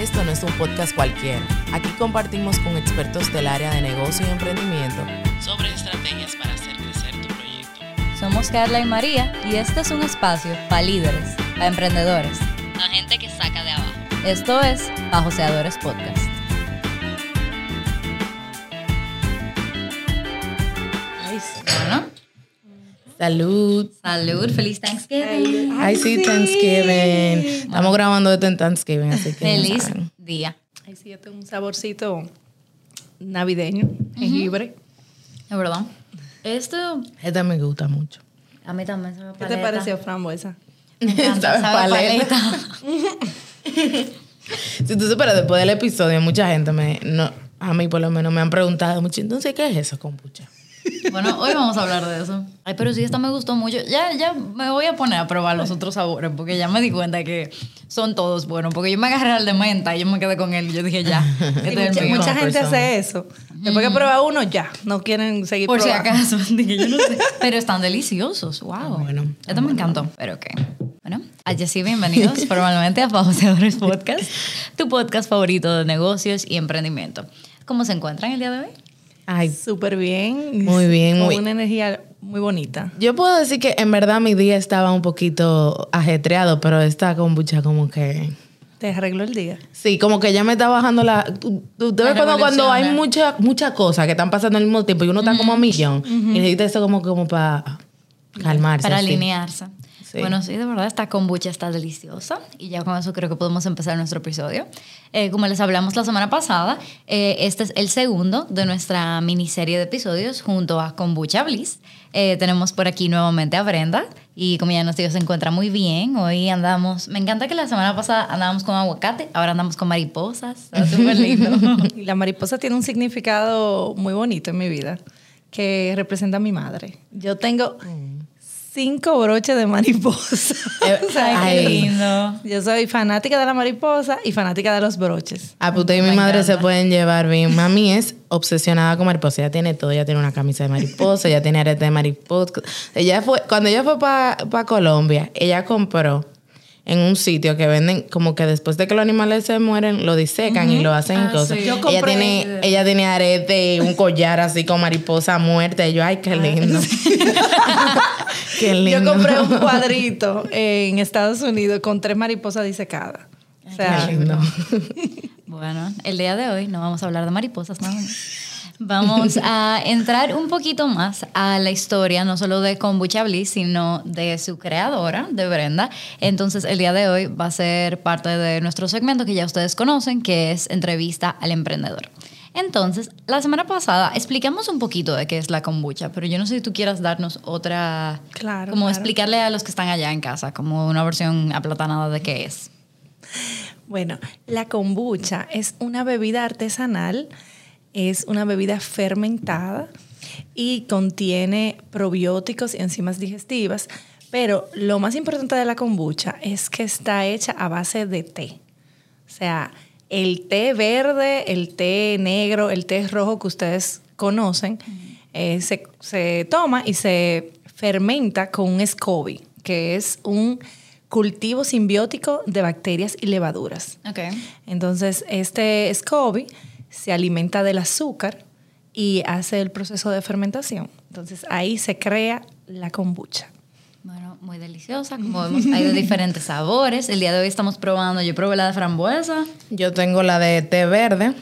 Esto no es un podcast cualquiera. Aquí compartimos con expertos del área de negocio y emprendimiento sobre estrategias para hacer crecer tu proyecto. Somos Carla y María y este es un espacio para líderes, para emprendedores, La gente que saca de abajo. Esto es Bajoseadores Podcast. Salud. salud, feliz Thanksgiving. Ay, sí, Thanksgiving. Estamos grabando esto en Thanksgiving, así que. Feliz saben. día. Ay, sí, yo tengo un saborcito navideño, jengibre. Es verdad. Esto Esta me gusta mucho. a mí también se me ¿Qué te pareció, frambuesa? Sabe paleta. paleta. Si tú superas después del episodio, mucha gente me. No, a mí, por lo menos, me han preguntado mucho. Entonces, ¿qué es eso, kombucha? Bueno, hoy vamos a hablar de eso. Ay, pero sí, esta me gustó mucho. Ya, ya me voy a poner a probar los otros sabores porque ya me di cuenta que son todos buenos. Porque yo me agarré al de menta y yo me quedé con él y yo dije, ya, este es mucha, el gente persona. hace eso. Después que prueba uno, ya. No quieren seguir Por si probando. acaso, dije, yo no sé. Pero están deliciosos, wow. bueno, Esto me encantó, pero ok. Bueno, allá sí, bienvenidos formalmente a Bajoseadores Podcast, tu podcast favorito de negocios y emprendimiento. ¿Cómo se encuentran el día de hoy? Ay, Súper bien. Muy bien, Con muy- una energía muy bonita. yo puedo decir que en verdad mi día estaba un poquito ajetreado, pero esta kombucha como que... Te arregló el día. Sí, como que ya me está bajando la... Tú, tú- ves cuando, cuando hay muchas muchas cosas que están pasando al mismo tiempo y uno está como a millón y necesita eso como, como para calmarse. Para así. alinearse. Sí. Bueno, sí, de verdad, esta kombucha está deliciosa y ya con eso creo que podemos empezar nuestro episodio. Eh, como les hablamos la semana pasada, eh, este es el segundo de nuestra miniserie de episodios junto a Kombucha Bliss. Eh, tenemos por aquí nuevamente a Brenda y como ya nos dijo, se encuentra muy bien. Hoy andamos, me encanta que la semana pasada andábamos con aguacate, ahora andamos con mariposas. Está súper lindo. La mariposa tiene un significado muy bonito en mi vida que representa a mi madre. Yo tengo cinco broches de mariposa. Eh, O sea, Ay, qué lindo. Yo soy fanática de la mariposa y fanática de los broches. Ah, pues usted y mi madre encanta. se pueden llevar bien. Mami es obsesionada con mariposa. Ella tiene todo. Ella tiene una camisa de mariposa, ella tiene arete de mariposa. Ella fue, cuando ella fue para Colombia, ella compró en un sitio que venden como que después de que los animales se mueren, lo disecan y lo hacen Ah, cosas. sí. Yo ella compré- tiene, ella tiene arete, un collar así con mariposa muerta. Y yo, ay, qué lindo. Qué lindo. Yo compré un cuadrito en Estados Unidos con tres mariposas disecadas. O sea, Qué lindo. Bueno, el día de hoy no vamos a hablar de mariposas nada más. Vamos a entrar un poquito más a la historia, no solo de Kombucha Bliss, sino de su creadora, de Brenda. Entonces, el día de hoy va a ser parte de nuestro segmento que ya ustedes conocen, que es entrevista al emprendedor. Entonces, la semana pasada explicamos un poquito de qué es la kombucha, pero yo no sé si tú quieras darnos otra, Claro, como claro. explicarle a los que están allá en casa, como una versión aplatanada de qué es. Bueno, la kombucha es una bebida artesanal, es una bebida fermentada y contiene probióticos y enzimas digestivas, pero lo más importante de la kombucha es que está hecha a base de té. O sea, el té verde, el té negro, el té rojo que ustedes conocen, eh, se, se toma y se fermenta con un SCOBY, que es un cultivo simbiótico de bacterias y levaduras. Ok. Entonces, este SCOBY se alimenta del azúcar y hace el proceso de fermentación. Entonces, ahí se crea la kombucha. Muy deliciosa. Como vemos, hay de diferentes sabores. El día de hoy estamos probando, yo probé la de frambuesa. Yo tengo la de té verde.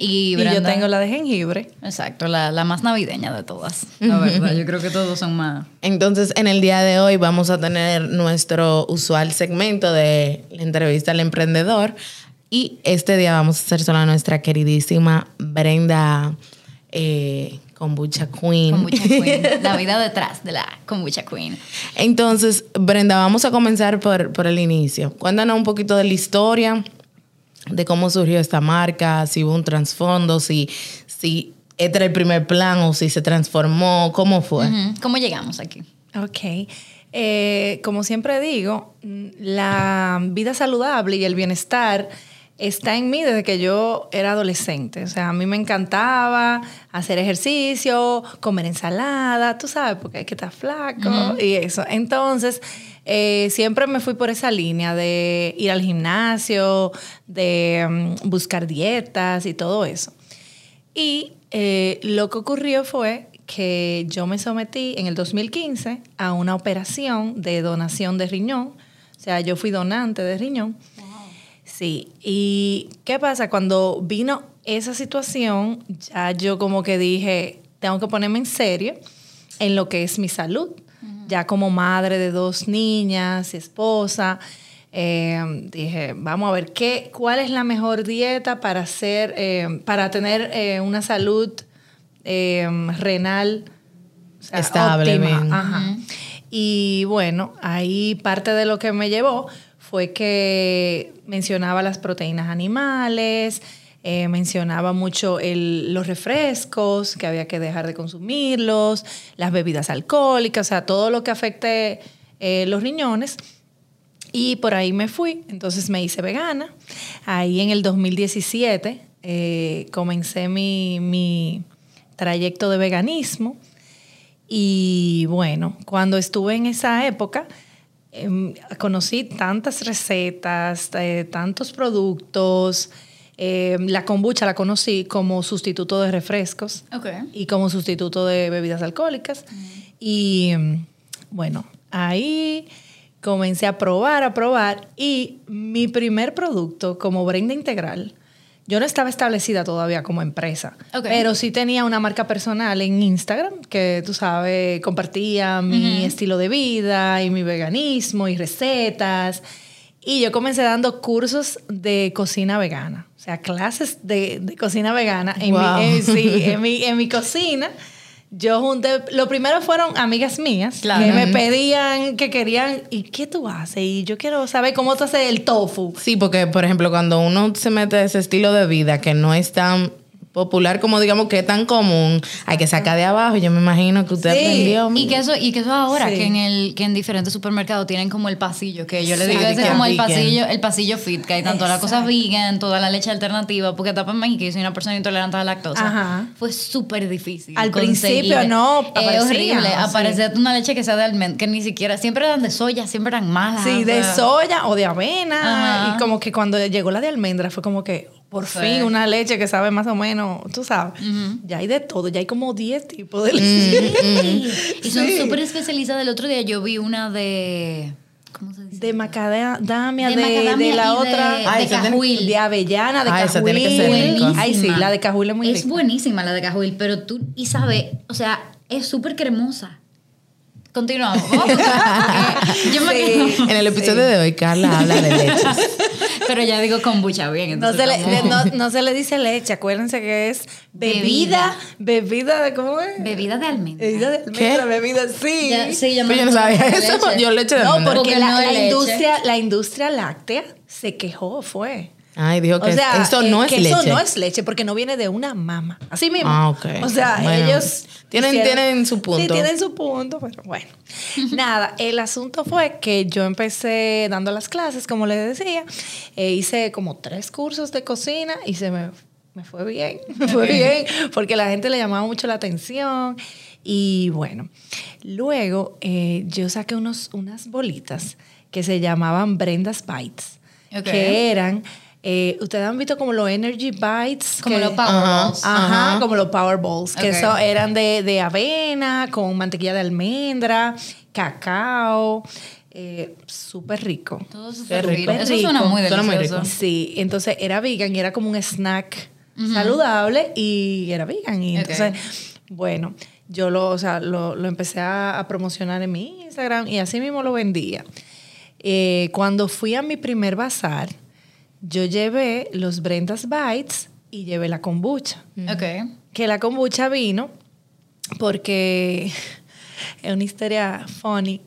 Y, Y yo tengo la de jengibre. Exacto, la, la más navideña de todas. La verdad, yo creo que todos son más... Entonces, en el día de hoy vamos a tener nuestro usual segmento de la entrevista al emprendedor. Y este día vamos a hacer solo a nuestra queridísima Brenda eh, Kombucha Queen. Kombucha Queen. La vida detrás de la Kombucha Queen. Entonces, Brenda, vamos a comenzar por, por el inicio. Cuéntanos un poquito de la historia, de cómo surgió esta marca, si hubo un trasfondo, si, si este era el primer plan o si se transformó, cómo fue. ¿Cómo llegamos aquí? Ok. Eh, como siempre digo, la vida saludable y el bienestar está en mí desde que yo era adolescente. O sea, a mí me encantaba hacer ejercicio, comer ensalada, tú sabes, porque hay que estar flaco y eso. Entonces, eh, siempre me fui por esa línea de ir al gimnasio, de mm, buscar dietas y todo eso. Y eh, lo que ocurrió fue que yo me sometí en el 2015 a una operación de donación de riñón. O sea, yo fui donante de riñón. Sí, y ¿qué pasa? Cuando vino esa situación, ya yo como que dije, tengo que ponerme en serio en lo que es mi salud. Ya como madre de dos niñas y esposa, eh, dije, vamos a ver qué, cuál es la mejor dieta para hacer, eh, para tener eh, una salud eh, renal o sea, Estable, óptima. Y bueno, ahí parte de lo que me llevó fue que mencionaba las proteínas animales, eh, mencionaba mucho los refrescos, que había que dejar de consumirlos, las bebidas alcohólicas, o sea, todo lo que afecte eh, los riñones. Y por ahí me fui, entonces me hice vegana. Ahí en el 2017 eh, comencé mi, mi trayecto de veganismo. Y bueno, cuando estuve en esa época, em, conocí tantas recetas, eh, tantos productos. Em, la kombucha la conocí como sustituto de refrescos y como sustituto de bebidas alcohólicas. Y mm, bueno, ahí comencé a probar, a probar y mi primer producto como Brenda Integral, yo no estaba establecida todavía como empresa, Ok. pero sí tenía una marca personal en Instagram que tú sabes, compartía mi estilo de vida y mi veganismo y recetas. Y yo comencé dando cursos de cocina vegana, o sea, clases de, de cocina vegana en, Wow. mi, en- sí, en mi, en mi cocina. Yo junté, lo primero fueron amigas mías Claro. que me pedían, que querían, ¿y qué tú haces? Y yo quiero saber cómo tú haces el tofu. Sí, porque, por ejemplo, cuando uno se mete a ese estilo de vida que no es tan popular como digamos que es tan común, hay que sacar de abajo. Yo me imagino que usted Sí, aprendió. Y que eso, y que eso ahora, Sí. que en el, que en diferentes supermercados tienen como el pasillo, que yo le digo Sí, ese como el vegan. pasillo, el pasillo fit, que hay tanto las cosas Exacto. vegan, toda la leche alternativa, porque tapa en México, yo soy una persona intolerante a la lactosa. Ajá. Fue súper difícil. Al principio no, Es horrible. sí. Aparecía una leche que sea de almendra, que ni siquiera, siempre eran de soya, siempre eran malas. Sí, de soya o de avena. Ajá. Y como que cuando llegó la de almendra fue como que, por Sí. fin, una leche que sabe más o menos, tú sabes. Ya hay de todo, ya hay como 10 tipos de leche. Y son Sí. súper especializadas. El otro día yo vi una de. ¿Cómo se dice? De macadamia, De de, macadamia de la y de- otra. de Ah, esa tiene- cajuil. De avellana, de Ah, esa cajuil. tiene que ser rica. Ay, sí, la de cajuil es muy Es rica. buenísima la de cajuil, pero tú, y sabe, o sea, es súper cremosa. Continuamos. Yo me Sí. En el episodio de hoy, Carla habla de leches. Pero ya digo kombucha bien. No entonces se, le, no, no se le dice leche, acuérdense que es bebida, bebida, de cómo es? Bebida de almendra. Bebida de almendra, ¿Qué? bebida, sí. Ya, sí, yo, no sabía eso. Yo leche de No, almendra. porque, Porque la, no leche. industria, la industria láctea se quejó, fue. Ay, dijo que o sea, eso eh, no es que leche. Eso no es leche porque no viene de una mama. Así mismo. Ah, ok. O sea, Bueno, ellos. tienen- tienen su punto. Sí, tienen su punto, pero bueno. Nada, el asunto fue que yo empecé dando las clases, como les decía. e hice como tres cursos de cocina y se me, me fue bien. Me fue bien porque la gente le llamaba mucho la atención. Y bueno, luego eh, yo saqué unos, unas bolitas que se llamaban Brenda's Bites, Ok. que eran, eh, ustedes han visto como los Energy Bites. Como que- los Power Ajá. Balls. Ajá, como los Powerballs, que Ok. eso eran de, de avena, con mantequilla de almendra, cacao, eh, súper rico. Todo súper rico. rico. Eso suena muy Suena muy delicioso. rico. Sí, entonces era vegan y era como un snack saludable y era vegan. Y entonces, bueno, yo lo, o sea, lo, lo empecé a, a promocionar en mi Instagram y así mismo lo vendía. Eh, cuando fui a mi primer bazar, yo llevé los Brenda's Bites y llevé la kombucha Ok. que la kombucha vino porque es una historia funny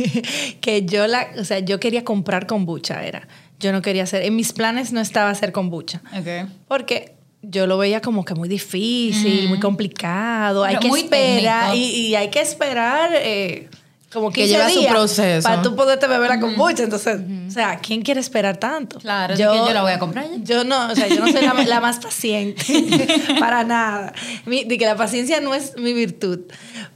que yo la, o sea, yo quería comprar kombucha era. Yo no quería hacer, en mis planes no estaba hacer kombucha, Ok. porque yo lo veía como que muy difícil, muy complicado, hay Pero que muy esperar y hay que esperar eh, como Que 15 lleva su proceso. para tú poderte beber la kombucha. Entonces, o sea, ¿quién quiere esperar tanto? Claro, que yo la voy a comprar ya. Yo no, o sea, yo no soy la, la más paciente para nada. Mi- de que la paciencia no es mi virtud.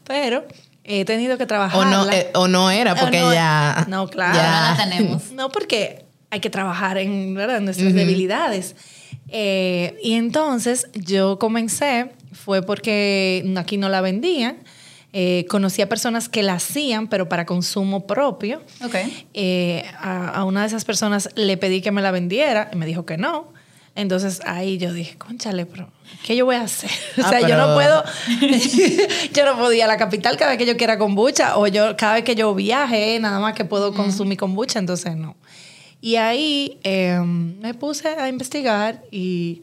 Pero he tenido que trabajar. O no, eh, o no era, porque no, ya. no, claro. Ya la tenemos. No, porque hay que trabajar en ¿verdad? nuestras debilidades. Eh, y entonces yo comencé, fue porque aquí no la vendían. Eh, conocí a personas que la hacían, pero para consumo propio. Ok. Eh, a, a una de esas personas le pedí que me la vendiera y me dijo que no. Entonces ahí yo dije, conchale, pero ¿qué yo voy a hacer? O Ah, sea, yo pero- no puedo, yo no ir a la capital cada vez que yo quiera kombucha o yo cada vez que yo viaje, nada más que puedo consumir kombucha, entonces no. Y ahí eh, me puse a investigar y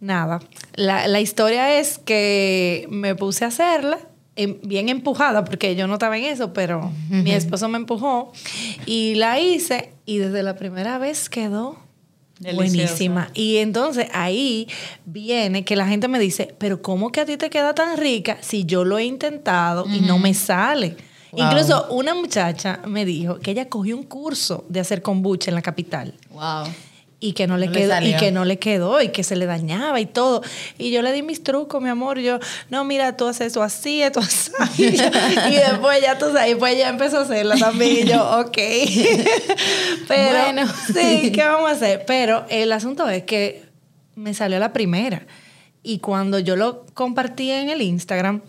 nada, la, la historia es que me puse a hacerla. Em, Bien empujada, porque yo no estaba en eso, pero mi esposo me empujó y la hice y desde la primera vez quedó Deliciosa. buenísima. Y entonces ahí viene que la gente me dice, pero ¿cómo que a ti te queda tan rica si yo lo he intentado y no me sale? Wow. Incluso una muchacha me dijo que ella cogió un curso de hacer kombucha en la capital Wow. Y que no le No le quedó y que no le quedó y que se le dañaba y todo. Y yo le di mis trucos mi amor yo no mira tú haces esto así esto así y, después ya tú sabes después ella empezó a hacerla también y yo ok. Pero Bueno. sí qué vamos a hacer pero el asunto es que me salió la primera. Y cuando yo lo compartí en el Instagram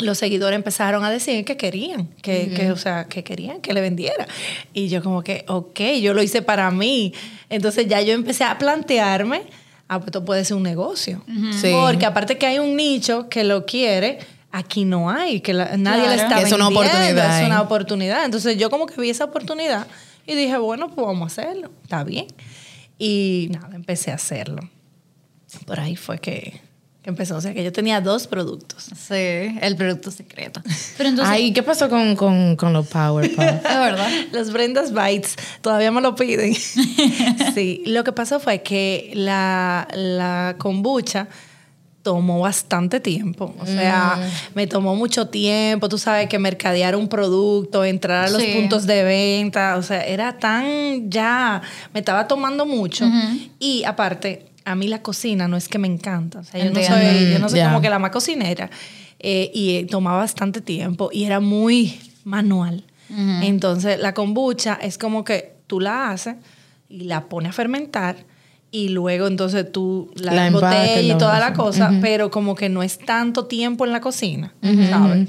los seguidores empezaron a decir que querían, que, que, o sea, que querían que le vendiera. Y yo como que, ok, yo lo hice para mí. Entonces ya yo empecé a plantearme, ah, pues esto puede ser un negocio. Sí. Porque aparte que hay un nicho que lo quiere, aquí no hay, que la- nadie Claro. le está Que es una vendiendo, oportunidad, Es una oportunidad. Entonces yo como que vi esa oportunidad y dije, bueno, pues vamos a hacerlo, está bien. Y nada, empecé a hacerlo. Por ahí fue que, que empezó. O sea, que yo tenía dos productos. Sí, el producto secreto. Pero entonces, Ay, ¿qué pasó con, con, con los Powerpuff? es verdad. Los Brendas Bites todavía me lo piden. sí, lo que pasó fue que la, la kombucha tomó bastante tiempo. O sea, me tomó mucho tiempo. Tú sabes que mercadear un producto, entrar a los Sí. puntos de venta. O sea, era tan ya. Me estaba tomando mucho. Y aparte, a mí la cocina no es que me encanta. O sea, yo no soy, yo no soy Ya. como que la más cocinera. Eh, y eh, tomaba bastante tiempo y era muy manual. Entonces, la kombucha es como que tú la haces y la pones a fermentar y luego entonces tú la, La embotellas y toda la cosa, pero como que no es tanto tiempo en la cocina, ¿sabes?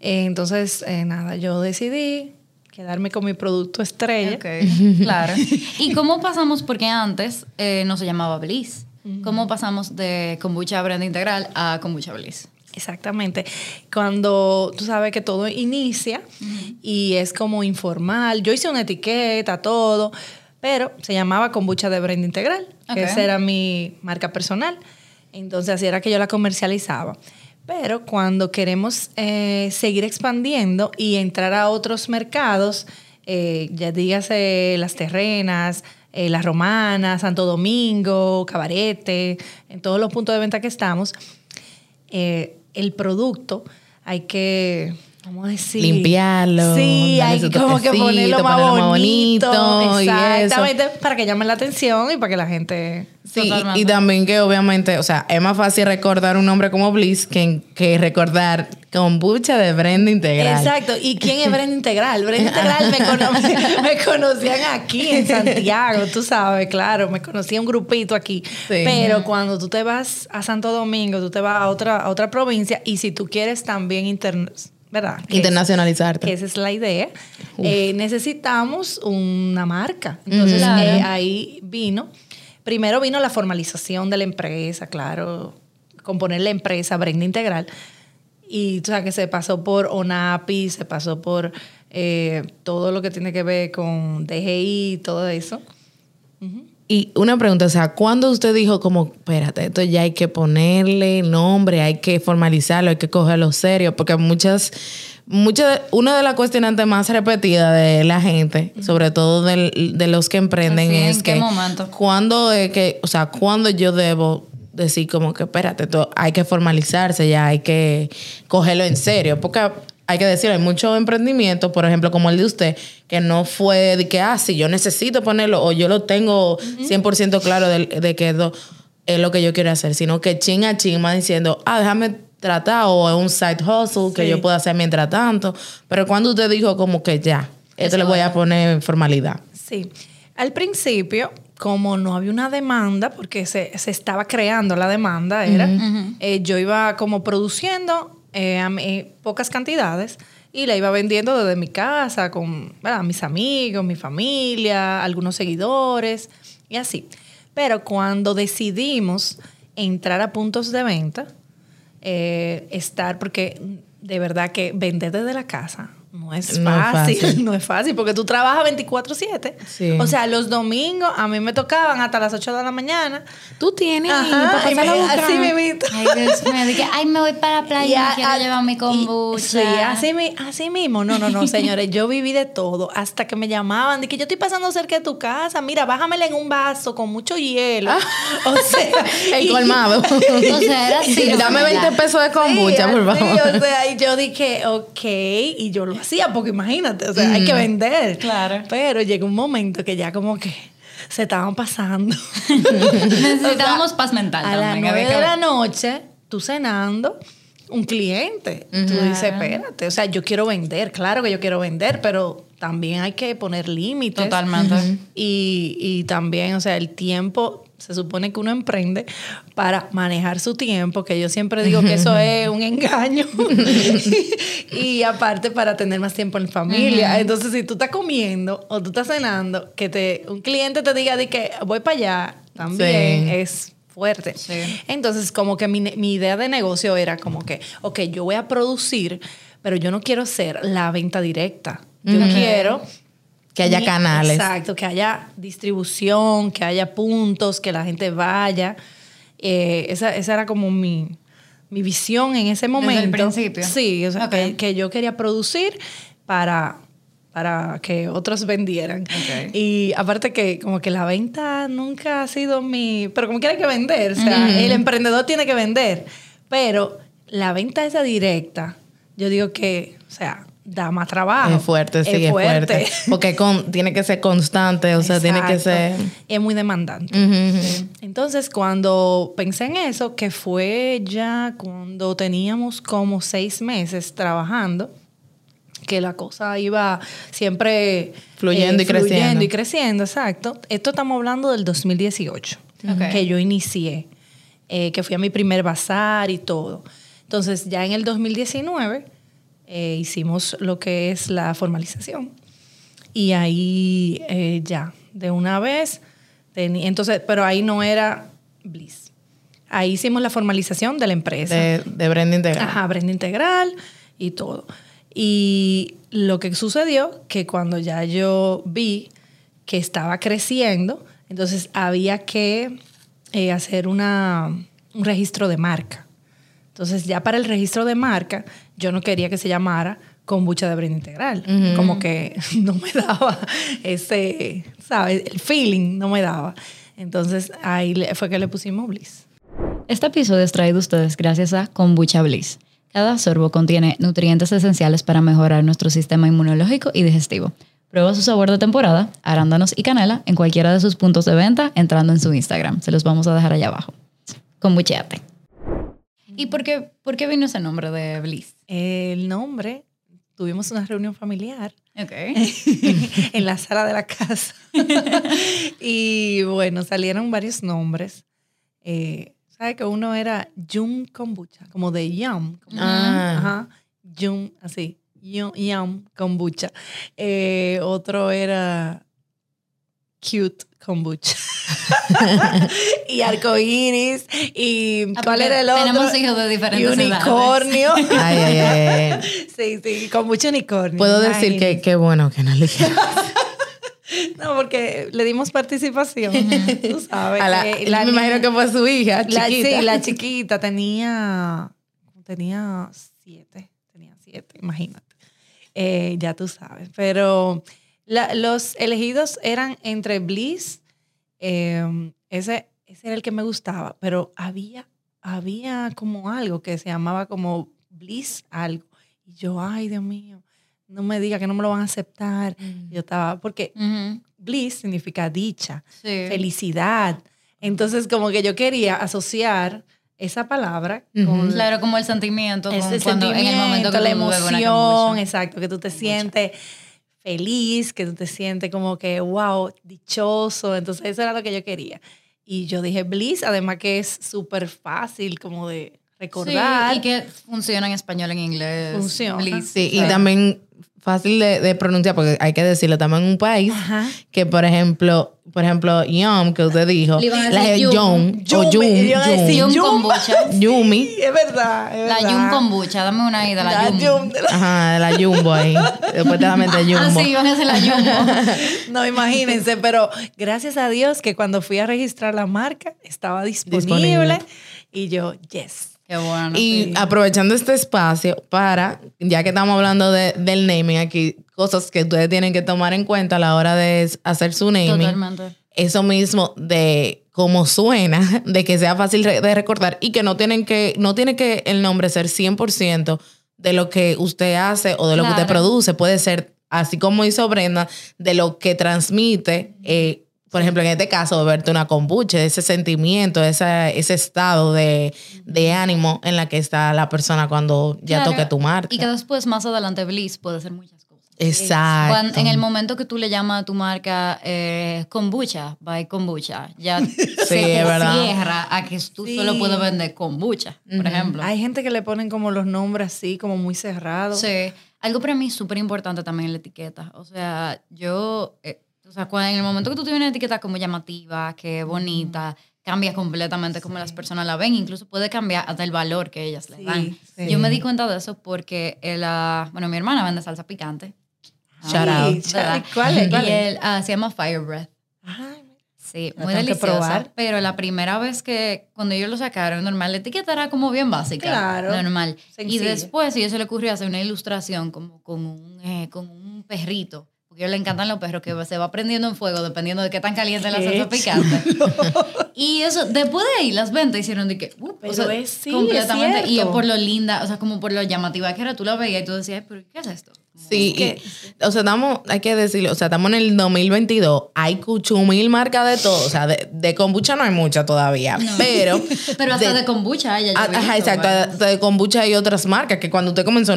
Eh, entonces, eh, nada, yo decidí quedarme con mi producto estrella. Ok, claro. ¿Y cómo pasamos? Porque antes eh, no se llamaba Bliss. ¿Cómo pasamos de kombucha brand integral a kombucha Bliss? Exactamente. Cuando tú sabes que todo inicia y es como informal. Yo hice una etiqueta, todo, pero se llamaba kombucha de brand integral, que Ok. esa era mi marca personal. Entonces así era que yo la comercializaba. Pero cuando queremos eh, seguir expandiendo y entrar a otros mercados, eh, ya dígase las terrenas, eh, las romanas, Santo Domingo, Cabarete, en todos los puntos de venta que estamos, eh, el producto hay que, vamos a decir, Limpiarlo, Sí, hay como que ponerlo más ponerlo bonito. y exactamente, para que llame la atención y para que la gente... Sí, y- y, también que obviamente, o sea, es más fácil recordar un nombre como Bliss que, que recordar kombucha de Brenda Integral. Exacto. ¿Y quién es Brenda Integral? Brenda Integral me, cono- me conocían aquí en Santiago, tú sabes, claro, me conocía un grupito aquí. Sí. Pero cuando tú te vas a Santo Domingo, tú te vas a otra, a otra provincia y si tú quieres también interna- ¿verdad? Internacionalizarte. que esa es la idea. Eh, necesitamos una marca. Entonces eh, ahí vino, primero vino la formalización de la empresa, claro, componer la empresa Brenda Integral. Y tú sabes que se pasó por ONAPI, se pasó por eh, todo lo que tiene que ver con DGI, todo eso. Y una pregunta, o sea, ¿cuándo usted dijo como, espérate, esto ya hay que ponerle nombre, hay que formalizarlo, hay que cogerlo serio? Porque muchas, muchas, una de las cuestionantes más repetidas de la gente, sobre todo del- de los que emprenden, Así, es ¿en qué que momento? cuándo es que, o sea, cuándo yo debo decir como que, espérate, esto hay que formalizarse ya, hay que cogerlo en serio, porque hay que decir, hay muchos emprendimientos, por ejemplo, como el de usted, que no fue de que, ah, sí, yo necesito ponerlo o yo lo tengo 100% claro de, de que esto es lo que yo quiero hacer, sino que chin a chin va diciendo, ah, déjame tratar o es un side hustle que yo puedo hacer mientras tanto. Pero cuando usted dijo como que ya, esto le voy a poner formalidad. Sí. Al principio, como no había una demanda, porque se, se estaba creando la demanda, era, eh, yo iba como produciendo eh, a mi- pocas cantidades y la iba vendiendo desde mi casa con mis amigos, mi familia, algunos seguidores y así. Pero cuando decidimos entrar a puntos de venta, eh, estar, porque de verdad que vender desde la casa no es No es fácil, fácil. no es fácil, porque tú trabajas 24/7. Sí. O sea, los domingos a mí me tocaban hasta las 8 de la mañana. Tú tienes Ajá, y me- así mismito. Ay, Dios mío, dije, ay, me voy para la playa y, quiero a- llevar mi y- kombucha. Sí, así, así mismo. No, no, no, señores. Yo viví de todo. Hasta que me llamaban de que yo estoy pasando cerca de tu casa. Mira, bájamela en un vaso con mucho hielo. O sea, El y- colmado. O sea, era así. Dame 20 pesos de kombucha, Sí, por favor. o sea, y yo dije, ok, y yo lo hacía, porque imagínate, o sea, hay que vender. Claro. Pero llegó un momento que ya como que se estaban pasando. Necesitábamos paz mental. A las también, había 9 que de la noche, tú cenando, un cliente. Tú dices, espérate, o sea, yo quiero vender, claro que yo quiero vender, pero también hay que poner límites. Totalmente. Y, y también, o sea, el tiempo, se supone que uno emprende para manejar su tiempo, que yo siempre digo que eso es un engaño. y aparte para tener más tiempo en familia. Entonces, si tú estás comiendo o tú estás cenando, que te, un cliente te diga de que voy para allá, también Sí. es fuerte. Sí. Entonces, como que mi, mi idea de negocio era como que, ok, yo voy a producir, pero yo no quiero ser la venta directa. Yo quiero Que haya canales. Exacto, que haya distribución, que haya puntos, que la gente vaya. Eh, esa, esa era como mi, mi visión en ese momento. el principio. Sí, o sea, que, que yo quería producir para, para que otros vendieran. Y aparte que como que la venta nunca ha sido mi... Pero como quiera hay que vender, o sea, el emprendedor tiene que vender. Pero la venta esa directa, yo digo que, o sea, da más trabajo. Es fuerte, sí, es fuerte. Porque con, tiene que ser constante, o sea, tiene que ser. Es muy demandante. Entonces, cuando pensé en eso, que fue ya cuando teníamos como seis meses trabajando, que la cosa iba siempre eh, Fluyendo y creciendo. Fluyendo y creciendo, exacto. Esto estamos hablando del 2018, Ok. que yo inicié, eh, que fui a mi primer bazar y todo. Entonces, ya en el 2019 eh, hicimos lo que es la formalización. Y ahí eh, ya, de una vez, teni- entonces, pero ahí no era Bliss. Ahí hicimos la formalización de la empresa. De, de Brenda Integral. Ajá, Brenda Integral y todo. Y lo que sucedió, que cuando ya yo vi que estaba creciendo, entonces había que eh, hacer una, un registro de marca. Entonces ya para el registro de marca, yo no quería que se llamara kombucha de Brenda Integral. Como que no me daba ese, ¿sabes? El feeling no me daba. Entonces ahí fue que le pusimos Bliss. Este episodio es traído a ustedes gracias a Kombucha Bliss. Cada sorbo contiene nutrientes esenciales para mejorar nuestro sistema inmunológico y digestivo. Prueba su sabor de temporada, arándanos y canela en cualquiera de sus puntos de venta entrando en su Instagram. Se los vamos a dejar allá abajo. Kombucheate. ¿Y por qué, por qué vino ese nombre de Bliss? El nombre, tuvimos una reunión familiar Ok. en la sala de la casa. y bueno, salieron varios nombres. Eh, ¿Sabe que uno era Yum Kombucha? Como de Yum. como- Ah. Ajá. Yum, así. Yum, yum Kombucha. Eh, otro era Cute Kombucha. y arcoíris. ¿Y Ah, cuál era el otro? tenemos hijos de diferentes Y unicornio. Ay, ay, sí, sí, kombucha unicornio. Puedo decir que qué bueno que no le dijeron. No, porque le dimos participación. Tú sabes. A la- me imagino que fue su hija, la, chiquita. Sí, la chiquita tenía, tenía siete, tenía siete, imagínate. Eh, ya tú sabes. Pero la- los elegidos eran entre Bliss, eh, ese, ese era el que me gustaba, pero había, había como algo que se llamaba como Bliss algo. Y yo, ay, Dios mío, no me diga que no me lo van a aceptar. Mm. Yo estaba, porque. Bliss significa dicha Sí. felicidad. Entonces, como que yo quería asociar esa palabra con Claro, como el sentimiento, como ese cuando, en el momento que la emoción, exacto, que tú te sientes feliz, que te sientes como que, wow, dichoso. Entonces, eso era lo que yo quería. Y yo dije Bliss, además que es súper fácil como de recordar. Sí, y que funciona en español, en inglés. Funciona. Sí, y también fácil de, de pronunciar, porque hay que decirlo también en un país Ajá. que, por ejemplo, por ejemplo, Yum, que usted dijo, la Yum, Yum. o Yum, Yum, Yum Yum. kombucha. Yumi, Sí, es verdad, es La verdad. Yum kombucha, dame una ahí de la, La Yum. Yum de la- ajá, de la Jumbo ahí, después te la metes Ah, Jumbo. sí, van a hacer la Jumbo. No, imagínense, pero gracias a Dios que cuando fui a registrar la marca estaba disponible, Disponible. y yo, yes. Qué bueno. Y aprovechando este espacio para, ya que estamos hablando de- del naming aquí, cosas que ustedes tienen que tomar en cuenta a la hora de hacer su naming. Totalmente. Eso mismo de cómo suena, de que sea fácil de recordar y que no tienen que, no tiene que el nombre ser 100% de lo que usted hace o de lo que usted produce. Puede ser, así como hizo Brenda, de lo que transmite, eh, por ejemplo, en este caso, beberte una kombucha, ese sentimiento, ese, ese estado de, de ánimo en la que está la persona cuando ya Claro, toque tu marca. Y que después, más adelante, Bliss puede ser muchas cosas. Exacto. Cuando- en el momento que tú le llamas a tu marca eh, kombucha, by kombucha, ya se es verdad. cierra a que tú Sí. solo puedes vender kombucha, por ejemplo. Hay gente que le ponen como los nombres así, como muy cerrados. Sí. Algo para mí súper importante también la etiqueta. O sea, yo, eh, o sea, cuando, en el momento que tú tienes una etiqueta como llamativa, que bonita, cambia completamente como las personas la ven. Incluso puede cambiar hasta el valor que ellas le Sí, dan. sí. Yo me di cuenta de eso porque, él, ah, bueno, mi hermana vende salsa picante. Shout out. Sí. ¿Cuál es? ¿Cuál Y él ah, se llama Fire Breath. Ay, Sí, Lo muy deliciosa. probar. Pero la primera vez que, cuando ellos lo sacaron, normal, la etiqueta era como bien básica. Claro. Normal. Y Sencilla. después, a ellos se le ocurrió hacer una ilustración como con un, eh, con un perrito. Porque a ellos le encantan los perros, que se va prendiendo en fuego dependiendo de qué tan caliente es la Qué salsa picante. y eso, después de ahí, las ventas hicieron de que, uh, Pero o sea, es- sí, completamente. es y es por lo linda, o sea, como por lo llamativa que era. Tú la veías y tú decías, "Ay, pero ¿qué es esto? Como- Sí, y, o sea, estamos, hay que decirlo, o sea, estamos en el 2022, hay cuchumil marcas de todo, o sea, de, de kombucha no hay mucha todavía, pero... Pero hasta de, kombucha, ella Ah, Ajá, exacto, de, de kombucha hay otras marcas que cuando usted comenzó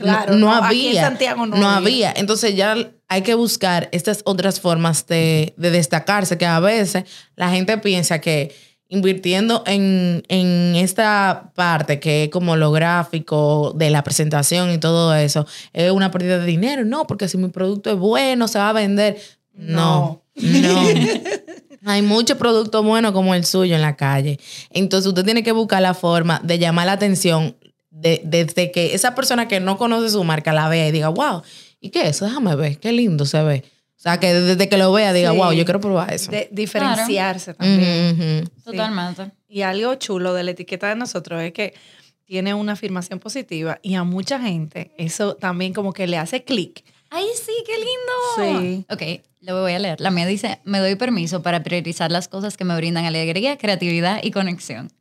Claro, no, no, había. aquí en Santiago no había. había. Entonces ya hay que buscar estas otras formas de, de destacarse, que a veces la gente piensa que invirtiendo en, en esta parte que es como lo gráfico de la presentación y todo eso, es una pérdida de dinero. No, porque si mi producto es bueno, se va a vender. No, no. Hay mucho producto bueno como el suyo en la calle. Entonces usted tiene que buscar la forma de llamar la atención de- desde que esa persona que no conoce su marca la vea y diga, wow, ¿y qué es eso? Déjame ver, qué lindo se ve. O sea, que desde que lo vea diga, Sí. wow, yo quiero probar eso. de diferenciarse también. Ujú, ujú. Totalmente. Y algo chulo de la etiqueta de nosotros es que tiene una afirmación positiva y a mucha gente eso también como que le hace clic. ¡Ay, sí, qué lindo! Sí. Ok, lo voy a leer. La mía dice, me doy permiso para priorizar las cosas que me brindan alegría, creatividad y conexión.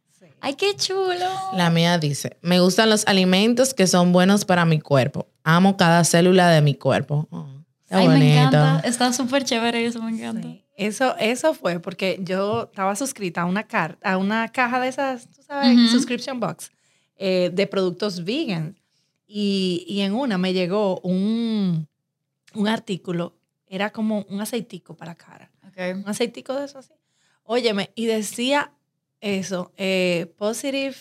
¡Ay, qué chulo! La mía dice, me gustan los alimentos que son buenos para mi cuerpo. Amo cada célula de mi cuerpo. Oh, está Ay, me bonito. encanta. Está súper chévere eso, me encanta. Eso, eso fue porque yo estaba suscrita a una, car- a una caja de esas, tú sabes, Ujú. subscription box, eh, de productos vegan. Y, y en una me llegó un, un artículo, era como un aceitico para la cara. Ok. Un aceitico de eso así. Óyeme, y decía eso, eh, positive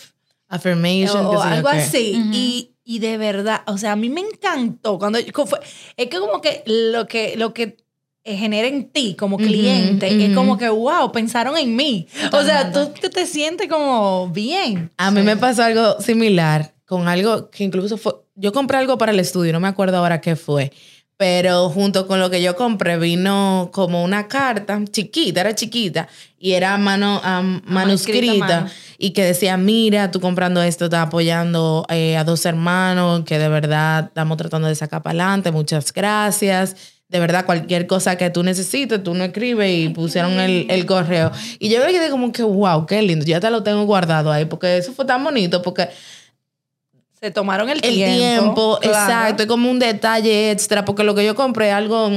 Affirmation. o, o algo qué. así. Ujú. y, y de verdad, o sea, a mí me encantó cuando fue- es que como que lo que lo que eh, genera en ti como cliente es ujú. como que wow, pensaron en mí. O sea, tú te, te sientes como bien. A mí me pasó algo similar con algo que incluso fue. Yo compré algo para el estudio, no me acuerdo ahora qué fue. Pero junto con lo que yo compré vino como una carta chiquita, era chiquita, y era mano, am- manuscrita a manuscrita, mano. y que decía, mira, tú comprando esto, estás apoyando eh, a dos hermanos que de verdad estamos tratando de sacar para adelante, muchas gracias. De verdad, cualquier cosa que tú necesites, tú no escribes y pusieron el, el correo. Y yo me quedé como que, wow, qué lindo. Ya te lo tengo guardado ahí porque eso fue tan bonito porque Se tomaron el, el tiempo, claro. exacto, es como un detalle extra porque lo que yo compré es algo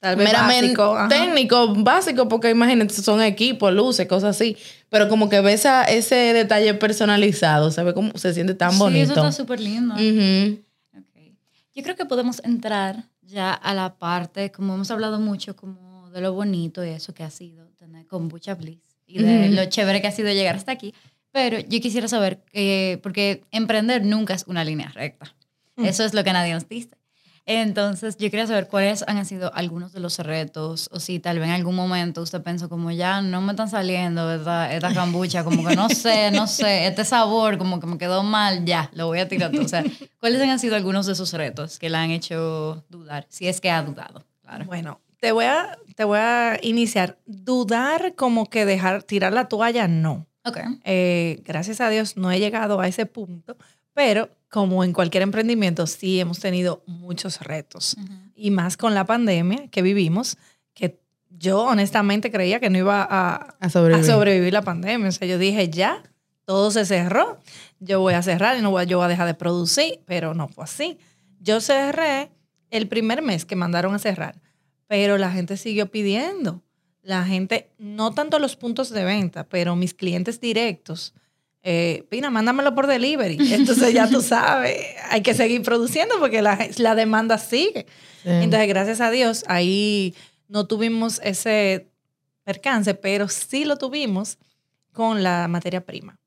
Tal vez meramente básico, técnico, básico, porque imagínate, son equipos, luces, cosas así. Pero como que ves a ese detalle personalizado, se ve como se siente tan Sí, bonito. eso está súper lindo. Ujú. Ok. Yo creo que podemos entrar ya a la parte, como hemos hablado mucho, como de lo bonito y eso que ha sido tener kombucha bliss y de Ujú. lo chévere que ha sido llegar hasta aquí. Pero yo quisiera saber, eh, porque emprender nunca es una línea recta. Eso es lo que nadie nos dice. Entonces, yo quería saber cuáles han sido algunos de los retos, o si tal vez en algún momento usted pensó como ya no me están saliendo esta, esta kombucha, como que no sé, no sé, este sabor como que me quedó mal, ya, lo voy a tirar todo. O sea, ¿cuáles han sido algunos de esos retos que la han hecho dudar? Si es que ha dudado, claro. Bueno, te voy a, te voy a iniciar. Dudar como que dejar, tirar la toalla, no. Ok. Eh, gracias a Dios no he llegado a ese punto, pero como en cualquier emprendimiento, sí hemos tenido muchos retos. Y más con la pandemia que vivimos, que yo honestamente creía que no iba a, A sobrevivir. a sobrevivir la pandemia. O sea, yo dije, ya, todo se cerró, yo voy a cerrar y no voy, a- yo voy a dejar de producir, pero no fue así. Yo cerré el primer mes que mandaron a cerrar, pero la gente siguió pidiendo. La gente, no tanto los puntos de venta, pero mis clientes directos. Eh, Pina, mándamelo por delivery. Entonces ya tú sabes, hay que seguir produciendo porque la, la demanda sigue. Sí. Entonces, gracias a Dios, ahí no tuvimos ese percance, pero sí lo tuvimos con la materia prima.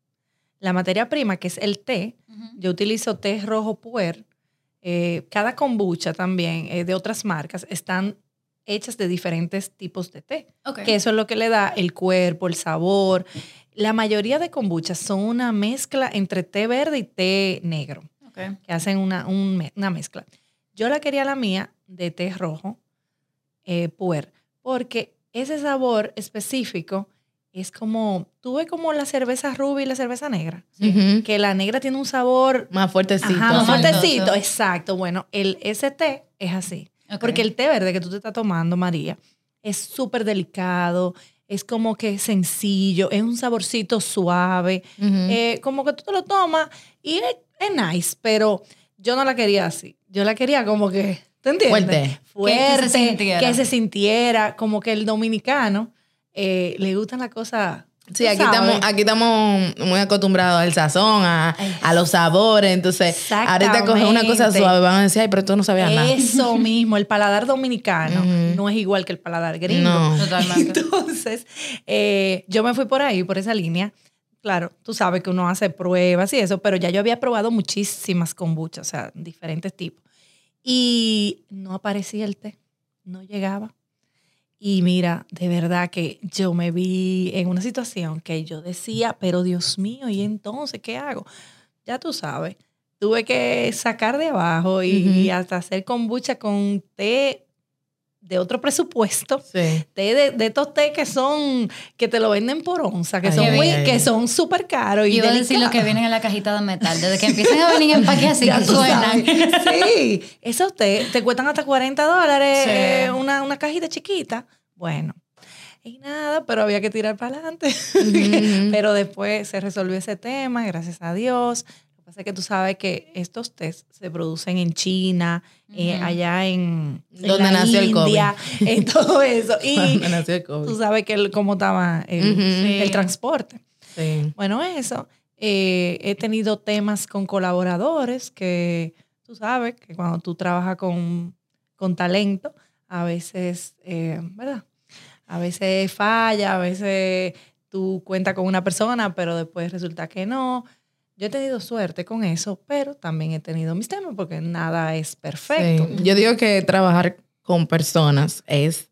La materia prima, que es el té, yo utilizo té rojo puer. eh, cada kombucha también eh, de otras marcas están hechas de diferentes tipos de té, Ok. que eso es lo que le da el cuerpo, el sabor. La mayoría de kombuchas son una mezcla entre té verde y té negro Ok. que hacen una, un una mezcla. Yo la quería la mía de té rojo, eh, puer, porque ese sabor específico es como, tuve como la cerveza rubia y la cerveza negra, que la negra tiene un sabor Más fuertecito. ajá, más fuertecito, exacto. Bueno, el, ese té es así, Porque el té verde que tú te estás tomando, María, es súper delicado, es como que sencillo, es un saborcito suave, eh, como que tú te lo tomas y es, es nice, pero yo no la quería así. Yo la quería como que, ¿te entiendes? Fuerte. Fuerte, Que- que se sintiera. que se sintiera, como que el dominicano eh, le gustan las cosas. Sí, aquí estamos, aquí estamos muy acostumbrados al sazón, a, a los sabores. Entonces, ahorita coge una cosa suave, van a decir, ay, pero tú no sabías nada. Eso mismo, el paladar dominicano no es igual que el paladar gringo. No. Totalmente. Entonces, eh, yo me fui por ahí, por esa línea. Claro, tú sabes que uno hace pruebas y eso, pero ya yo había probado muchísimas kombuchas, o sea, diferentes tipos. Y no aparecía el té, no llegaba. Y mira, de verdad que yo me vi en una situación que yo decía, pero Dios mío, ¿y entonces qué hago? Ya tú sabes, tuve que sacar de abajo y, hasta hacer kombucha con té de otro presupuesto Sí. té de, de estos té que son, que te lo venden por onza, que Ay, son ay, muy, ay. que son súper caros y Yo decir lo que vienen en la cajita de metal. Desde que empiezan a venir en empaque así, que suenan. sabes. Sí, esos té te cuestan hasta 40 dólares Sí. eh, una, una cajita chiquita. Bueno, y nada, pero había que tirar para adelante. Pero después se resolvió ese tema, gracias a Dios. Pasa es que tú sabes que estos tés se producen en China, eh, allá en, Donde nació el COVID. India, en todo eso. Y nació el COVID. tú sabes que el- cómo estaba el, transporte. Sí. Bueno, eso. eh, he tenido temas con colaboradores que tú sabes que cuando tú trabajas con, con talento, a veces, eh, ¿verdad? A veces falla, a veces tú cuentas con una persona, pero después resulta que no. Yo he tenido suerte con eso, pero también he tenido mis temas porque nada es perfecto. Sí. Yo digo que trabajar con personas es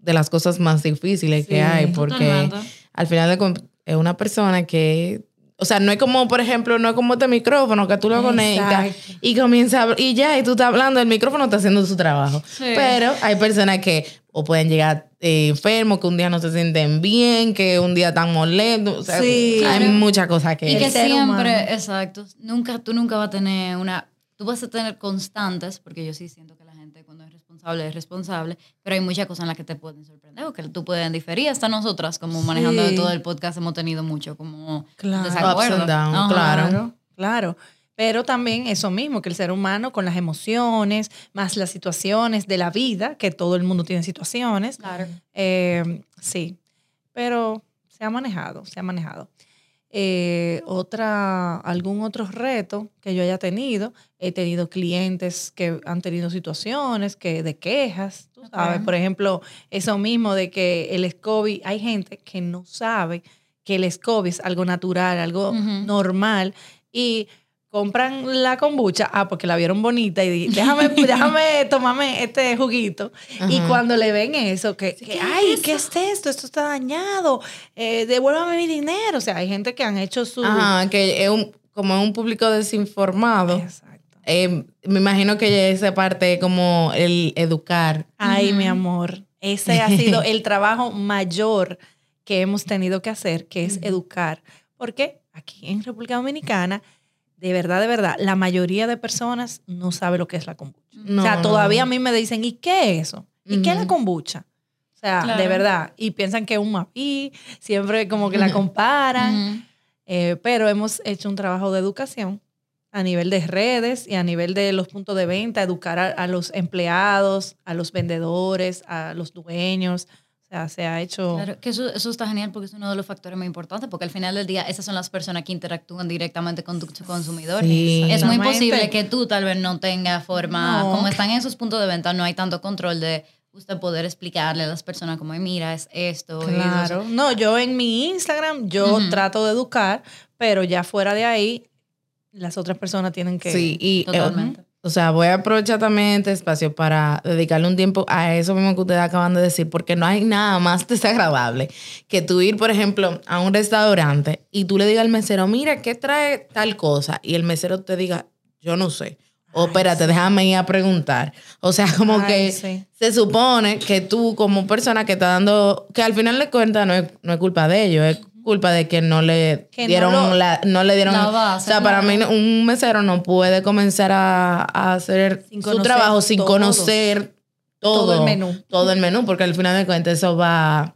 de las cosas más difíciles que hay, porque Totalmente. al final de cuentas es una persona que, o sea, no es como, por ejemplo, no es como este micrófono que tú lo conectas Exacto. y comienza a hablar- y ya, y tú estás hablando, el micrófono está haciendo su trabajo. Sí. Pero hay personas que o pueden llegar eh, enfermos, que un día no se sienten bien, que un día están molestos, o sea, Sí. hay Claro. muchas cosas que... Y que siempre, humano. exacto, nunca, tú nunca vas a tener una, tú vas a tener constantes, porque yo sí siento que la gente cuando es responsable es responsable, pero hay muchas cosas en las que te pueden sorprender o que tú puedes diferir. Hasta nosotras, como manejando todo el podcast, hemos tenido mucho como Claro. desacuerdo. Ups and downs, Ajá. claro. Claro, claro. Pero también eso mismo, que el ser humano con las emociones, más las situaciones de la vida, que todo el mundo tiene situaciones. Claro. Eh, sí, pero se ha manejado, se ha manejado. Eh, otra, algún otro reto que yo haya tenido, he tenido clientes que han tenido situaciones que de quejas, tú sabes, por ejemplo, eso mismo de que el SCOBY, hay gente que no sabe que el SCOBY es algo natural, algo normal y compran la kombucha, ah, porque la vieron bonita y di- déjame, déjame tomarme este juguito. Y cuando le ven eso, que, que, ay, ¿qué es esto? Esto está dañado, eh, devuélvame mi dinero. O sea, hay gente que han hecho su... Ajá, que es un, como es un público desinformado. Exacto. eh, me imagino que esa parte es como el educar. Ay, mi amor, ese ha sido el trabajo mayor que hemos tenido que hacer, que es educar. Porque aquí en República Dominicana, de verdad, de verdad, la mayoría de personas no sabe lo que es la kombucha. No, o sea, todavía no. a mí me dicen, ¿y qué es eso? ¿Y qué es la kombucha? O sea, Claro. de verdad. Y piensan que es un mapi, siempre como que la comparan. Ujú. Eh, pero hemos hecho un trabajo de educación a nivel de redes y a nivel de los puntos de venta, educar a, a los empleados, a los vendedores, a los dueños. Sea, se ha hecho... Claro, que eso, eso está genial porque es uno de los factores muy importantes, porque al final del día esas son las personas que interactúan directamente con tu consumidor. Sí. Es muy posible que tú tal vez no tengas forma, No. como están en esos puntos de venta, no hay tanto control de usted poder explicarle a las personas como, mira, es esto. y Claro. No, yo en mi Instagram, yo trato de educar, pero ya fuera de ahí, las otras personas tienen que... Sí, y eh, Totalmente. O sea, voy a aprovechar también este espacio para dedicarle un tiempo a eso mismo que ustedes acaban de decir, porque no hay nada más desagradable que tú ir, por ejemplo, a un restaurante y tú le digas al mesero, mira, ¿qué trae tal cosa? Y el mesero te diga, yo no sé. O espérate, déjame ir a preguntar. O sea, como Ay, que sí. se supone que tú como persona que está dando, que al final de cuentas no es, no es culpa de ellos, es culpa de que no le Que no dieron lo- la, no le dieron o sea, para mí un mesero no puede comenzar a, a hacer su trabajo sin conocer todo, Todo el menú. Todo el menú, porque al final de cuentas eso va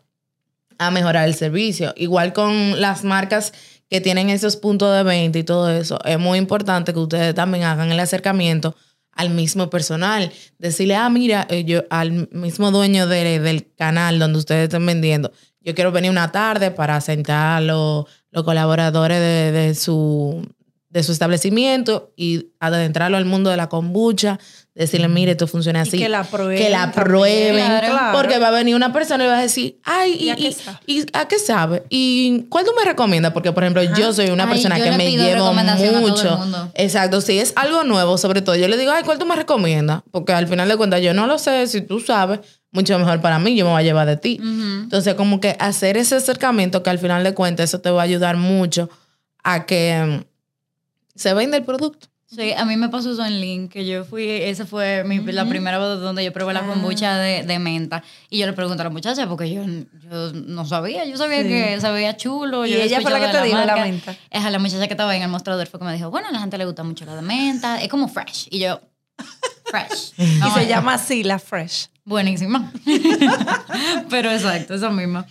a mejorar el servicio. Igual con las marcas que tienen esos puntos de venta y todo eso, es muy importante que ustedes también hagan el acercamiento al mismo personal. Decirle, ah, mira, eh, yo al mismo dueño de- del canal donde ustedes estén vendiendo, yo quiero venir una tarde para sentar a los, los colaboradores de, de su, de su establecimiento y adentrarlo al mundo de la kombucha, decirle, mire, esto funciona Y así. que la prueben. Que la prueben. Claro. Porque va a venir una persona y va a decir, ay, ¿Y ¿y, a qué y- sabe? y a qué sabe? ¿Y cuál tú me recomiendas? Porque, por ejemplo, yo soy una Ay, persona que me llevo mucho. Exacto, si es algo nuevo, sobre todo, yo le digo, ay, ¿cuál tú me recomiendas? Porque al final de cuentas yo no lo sé, si tú sabes, mucho mejor para mí, yo me voy a llevar de ti. Entonces, como que hacer ese acercamiento que al final de cuentas eso te va a ayudar mucho a que mm, se venda el producto. Sí, a mí me pasó eso en Link, que yo fui, esa fue mi- la primera vez donde yo probé la Ah. kombucha de, de menta. Y yo le pregunté a la muchacha, porque yo, yo no sabía, yo sabía Sí. que se veía chulo. Y yo ella fue la que te dijo la menta. Ajá, la muchacha que estaba en el mostrador fue que me dijo, bueno, a la gente le gusta mucho la de menta, es como fresh. Y yo, fresh. Y se llama así, la Fresh. Buenísima. Pero exacto, esa misma.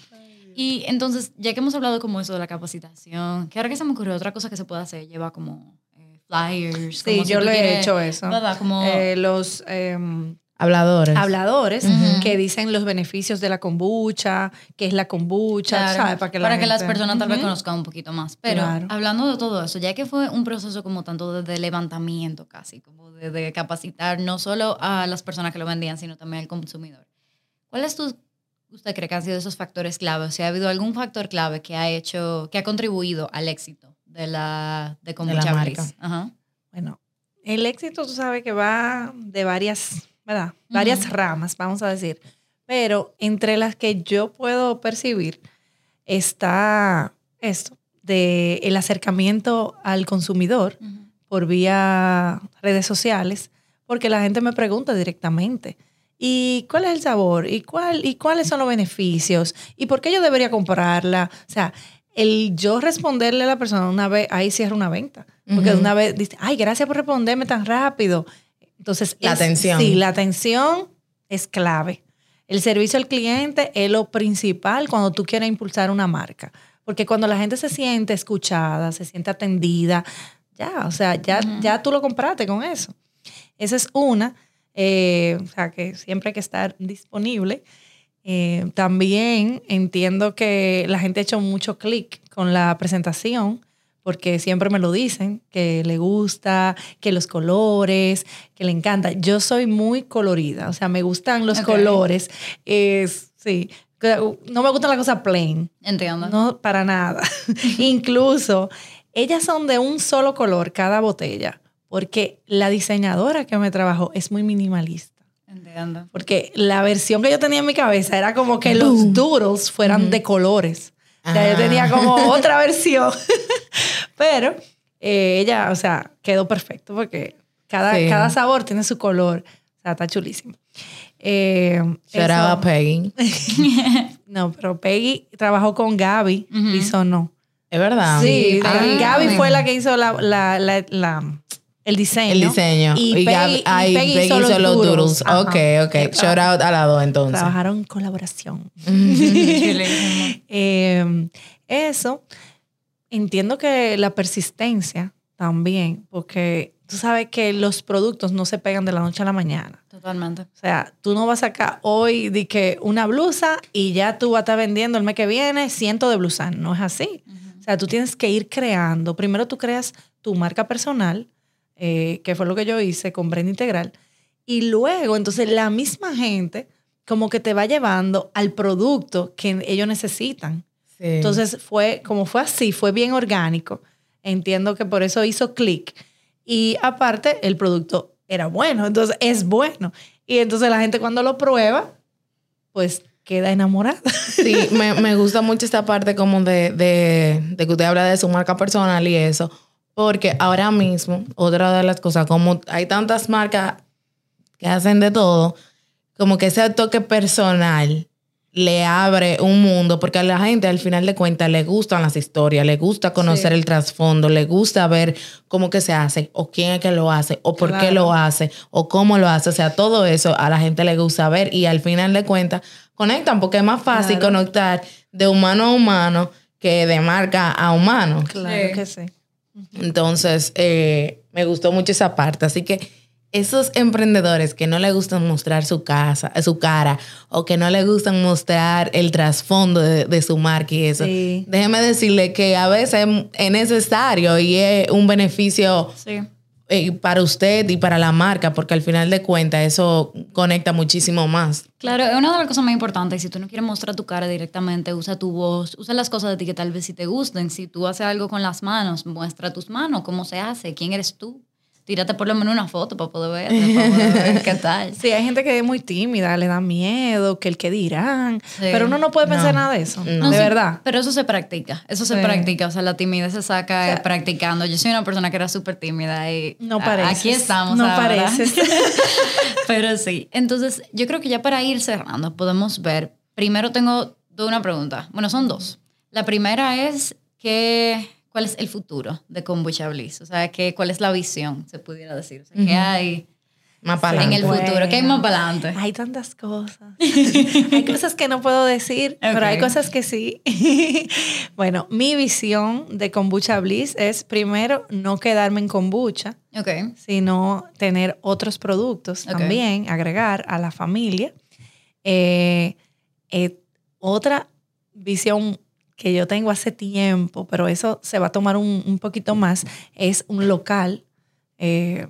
Y entonces, ya que hemos hablado como eso de la capacitación, que ahora que se me ocurrió otra cosa que se puede hacer, lleva como eh, flyers. Sí, como si yo tú lo he hecho eso. ¿Verdad? Como... Eh, los em, Habladores. habladores que dicen los beneficios de la kombucha, qué es la kombucha, Claro, ¿sabes? Para que, la las gente- personas tal vez conozcan un poquito más. Pero Claro. hablando de todo eso, ya que fue un proceso como tanto de, de levantamiento casi, como de, de capacitar no solo a las personas que lo vendían, sino también al consumidor. ¿Cuáles tú, usted cree que han sido esos factores clave? O sea, ¿ha habido algún factor clave que ha hecho, que ha contribuido al éxito de la de Kombucha marca. Ajá. Bueno, el éxito tú sabes que va de varias, ¿verdad? Varias ramas, vamos a decir. Pero entre las que yo puedo percibir está esto, de el acercamiento al consumidor por vía redes sociales, porque la gente me pregunta directamente, ¿y cuál es el sabor? ¿Y, cuál, ¿Y cuáles son los beneficios? ¿Y por qué yo debería comprarla? O sea, el yo responderle a la persona una vez, ahí cierra una venta. Porque una vez dice, ay, gracias por responderme tan rápido. Entonces, La es- atención. Sí, la atención es clave. El servicio al cliente es lo principal cuando tú quieres impulsar una marca. Porque cuando la gente se siente escuchada, se siente atendida, ya, o sea, ya, ya tú lo compraste con eso. Esa es una, eh, o sea, que siempre hay que estar disponible. Eh, también entiendo que la gente ha hecho mucho clic con la presentación porque siempre me lo dicen, que le gusta, que los colores, que le encanta. Yo soy muy colorida, o sea, me gustan los colores. Es, sí, no me gusta la cosa plain. Entiendo. No, para nada. Incluso, ellas son de un solo color cada botella, porque la diseñadora que me trabajó es muy minimalista. Entiendo. Porque la versión que yo tenía en mi cabeza era como que los doodles fueran de colores. O sea, yo Ah. tenía como otra versión. Pero eh, ella, o sea, quedó perfecto porque cada, Sí. cada sabor tiene su color. O sea, está chulísimo. Eh, Shout out a eso- Peggy. no, pero Peggy trabajó con Gaby y sonó. Es verdad. Sí, Ah. Gaby fue la que hizo la, la- la- la- el diseño. El diseño. Y, Y, Peggy, Gaby, y ay, Peggy Peggy hizo los doodles. Ajá. Ok, ok. Shout out a las dos entonces. Trabajaron en colaboración. Eh, eso, entiendo que la persistencia también, porque tú sabes que los productos no se pegan de la noche a la mañana. Totalmente. O sea, tú no vas a sacar hoy de que una blusa y ya tú vas a estar vendiendo el mes que viene cientos de blusas. No es así. O sea, tú tienes que ir creando. Primero tú creas tu marca personal, eh, que fue lo que yo hice con Brenda Integral. Y luego, entonces, la misma gente como que te va llevando al producto que ellos necesitan. Sí. Entonces, fue como fue así, fue bien orgánico. Entiendo que por eso hizo clic. Y aparte, el producto era bueno, entonces es bueno. Y entonces la gente cuando lo prueba, pues queda enamorada. Sí, me, me gusta mucho esta parte como de, de, de que usted habla de su marca personal y eso, porque ahora mismo, otra de las cosas, como hay tantas marcas que hacen de todo, como que ese toque personal le abre un mundo, porque a la gente al final de cuentas le gustan las historias, le gusta conocer Sí. el trasfondo, le gusta ver cómo que se hace, o quién es que lo hace, o por qué lo hace, o cómo lo hace. O sea, todo eso a la gente le gusta ver y al final de cuentas conectan, porque es más fácil Claro. conectar de humano a humano que de marca a humano. Claro Sí. que sí. Entonces, eh, me gustó mucho esa parte. Así que esos emprendedores que no le gustan mostrar su casa, su cara, o que no le gustan mostrar el trasfondo de, de su marca y eso, Sí. déjeme decirle que a veces es necesario y es un beneficio Sí. eh, para usted y para la marca, porque al final de cuentas eso conecta muchísimo más. Claro, es una de las cosas más importantes. Si tú no quieres mostrar tu cara directamente, usa tu voz, usa las cosas de ti que tal vez sí te gusten. Si tú haces algo con las manos, muestra tus manos, cómo se hace, quién eres tú. Tírate por lo menos una foto para poder ver, para poder ver qué tal. Sí, hay gente que es muy tímida, le da miedo, que el que dirán. Sí. Pero uno no puede pensar No. nada de eso. No. De sí, verdad. Pero eso se practica, eso se Sí. practica. O sea, la timidez se saca O sea, eh, practicando. Yo soy una persona que era súper tímida y No pareces. aquí estamos. No ahora. pareces. Pero sí. Entonces, yo creo que ya para ir cerrando, podemos ver. Primero tengo una pregunta. Bueno, son dos. La primera es que, ¿cuál es el futuro de Kombucha Bliss? O sea, que, ¿cuál es la visión, se pudiera decir? O sea, ¿qué hay Más para en el futuro? ¿Qué hay más para adelante? Hay tantas cosas. hay cosas que no puedo decir, pero hay cosas que sí. bueno, mi visión de Kombucha Bliss es primero no quedarme en kombucha, Ok. sino tener otros productos también, agregar a la familia. Eh, eh, otra visión que yo tengo hace tiempo, pero eso se va a tomar un, un poquito más, es un local. Eh,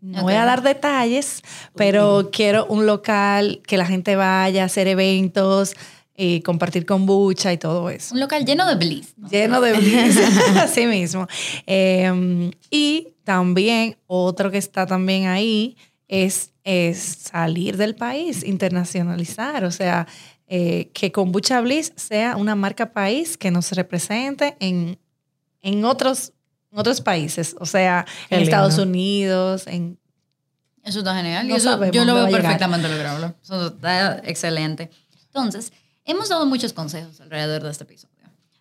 no voy a dar detalles, pero quiero un local que la gente vaya a hacer eventos y compartir kombucha y todo eso. Un local lleno de bliss. ¿no? Lleno de bliss, así mismo. Eh, y también otro que está también ahí es, es salir del país, internacionalizar, o sea, eh, que Kombucha Bliss sea una marca país que nos represente en, en otros, en otros países, o sea, Qué en lindo. Estados Unidos, en... Eso está genial. No y eso sabemos yo lo veo perfectamente lograble. Eso está excelente. Entonces, hemos dado muchos consejos alrededor de este episodio.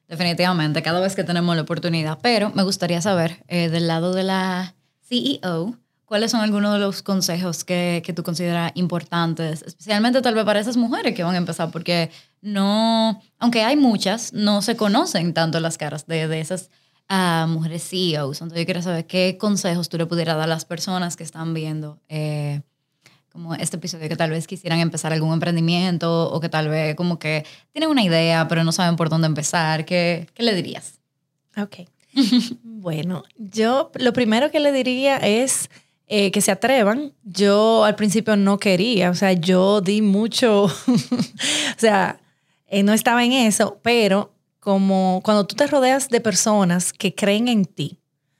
Definitivamente, cada vez que tenemos la oportunidad. Pero me gustaría saber, eh, del lado de la CEO, ¿cuáles son algunos de los consejos que, que tú consideras importantes? Especialmente tal vez para esas mujeres que van a empezar, porque no, aunque hay muchas, no se conocen tanto las caras de, de esas a mujeres CEOs. Entonces yo quiero saber qué consejos tú le pudieras dar a las personas que están viendo eh, como este episodio, que tal vez quisieran empezar algún emprendimiento o que tal vez como que tienen una idea pero no saben por dónde empezar. ¿Qué, qué le dirías? Ok. bueno, yo lo primero que le diría es eh, que se atrevan. Yo al principio no quería, o sea, yo di mucho, o sea, eh, no estaba en eso, pero como cuando tú te rodeas de personas que creen en ti,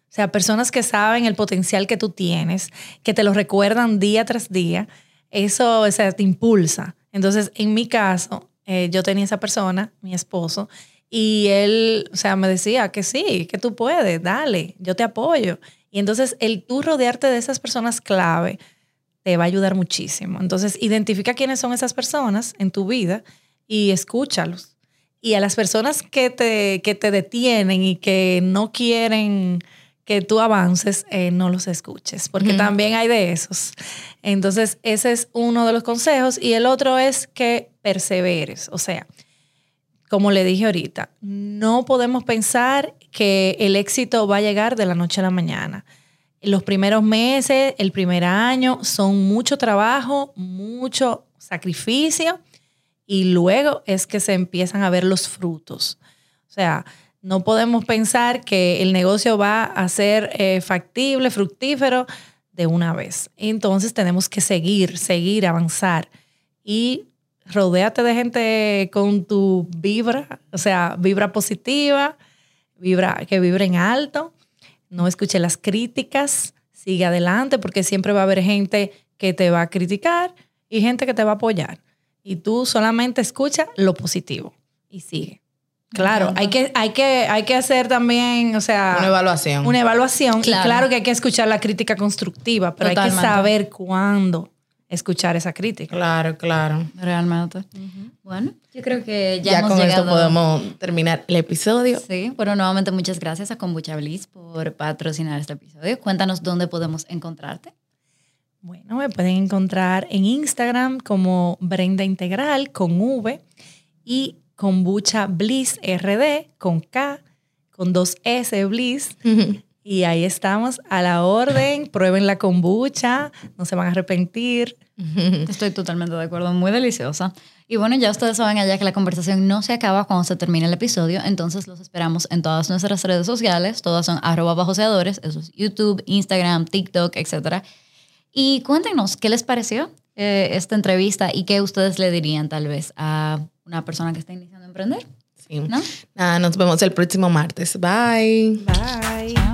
o sea, personas que saben el potencial que tú tienes, que te lo recuerdan día tras día, eso o sea, te impulsa. Entonces, en mi caso, eh, yo tenía esa persona, mi esposo, y él, o sea, me decía que sí, que tú puedes, dale, yo te apoyo. Y entonces el tú rodearte de esas personas clave te va a ayudar muchísimo. Entonces identifica quiénes son esas personas en tu vida y escúchalos. Y a las personas que te, que te detienen y que no quieren que tú avances, eh, no los escuches, porque también hay de esos. Entonces, ese es uno de los consejos. Y el otro es que perseveres. O sea, como le dije ahorita, no podemos pensar que el éxito va a llegar de la noche a la mañana. Los primeros meses, el primer año, son mucho trabajo, mucho sacrificio y luego es que se empiezan a ver los frutos. O sea, no podemos pensar que el negocio va a ser eh, factible, fructífero de una vez. Entonces tenemos que seguir, seguir, avanzar y rodéate de gente con tu vibra, o sea, vibra positiva, vibra, que vibren alto, no escuche las críticas, sigue adelante porque siempre va a haber gente que te va a criticar y gente que te va a apoyar. Y tú solamente escucha lo positivo y sigue. Claro, hay que, hay, que, hay que hacer también, o sea... Una evaluación. Una evaluación. Y claro que hay que escuchar la crítica constructiva, pero hay que saber cuándo escuchar esa crítica. Claro, claro. Realmente. Bueno, yo creo que ya, ya hemos con llegado... esto podemos terminar el episodio. Sí, bueno, nuevamente muchas gracias a Kombucha Bliss por patrocinar este episodio. Cuéntanos dónde podemos encontrarte. Bueno, me pueden encontrar en Instagram como Brenda Integral con V y Kombucha Bliss RD con K, con dos S Bliss. Y ahí estamos a la orden. Prueben la kombucha, no se van a arrepentir. Estoy totalmente de acuerdo, muy deliciosa. Y bueno, ya ustedes saben allá que la conversación no se acaba cuando se termine el episodio, entonces los esperamos en todas nuestras redes sociales, todas son arroba bajoseadores, eso es YouTube, Instagram, TikTok, etc. Y cuéntenos, ¿qué les pareció eh, esta entrevista y qué ustedes le dirían tal vez a una persona que está iniciando a emprender? Sí. Nada, nos vemos el próximo martes. Bye. Bye.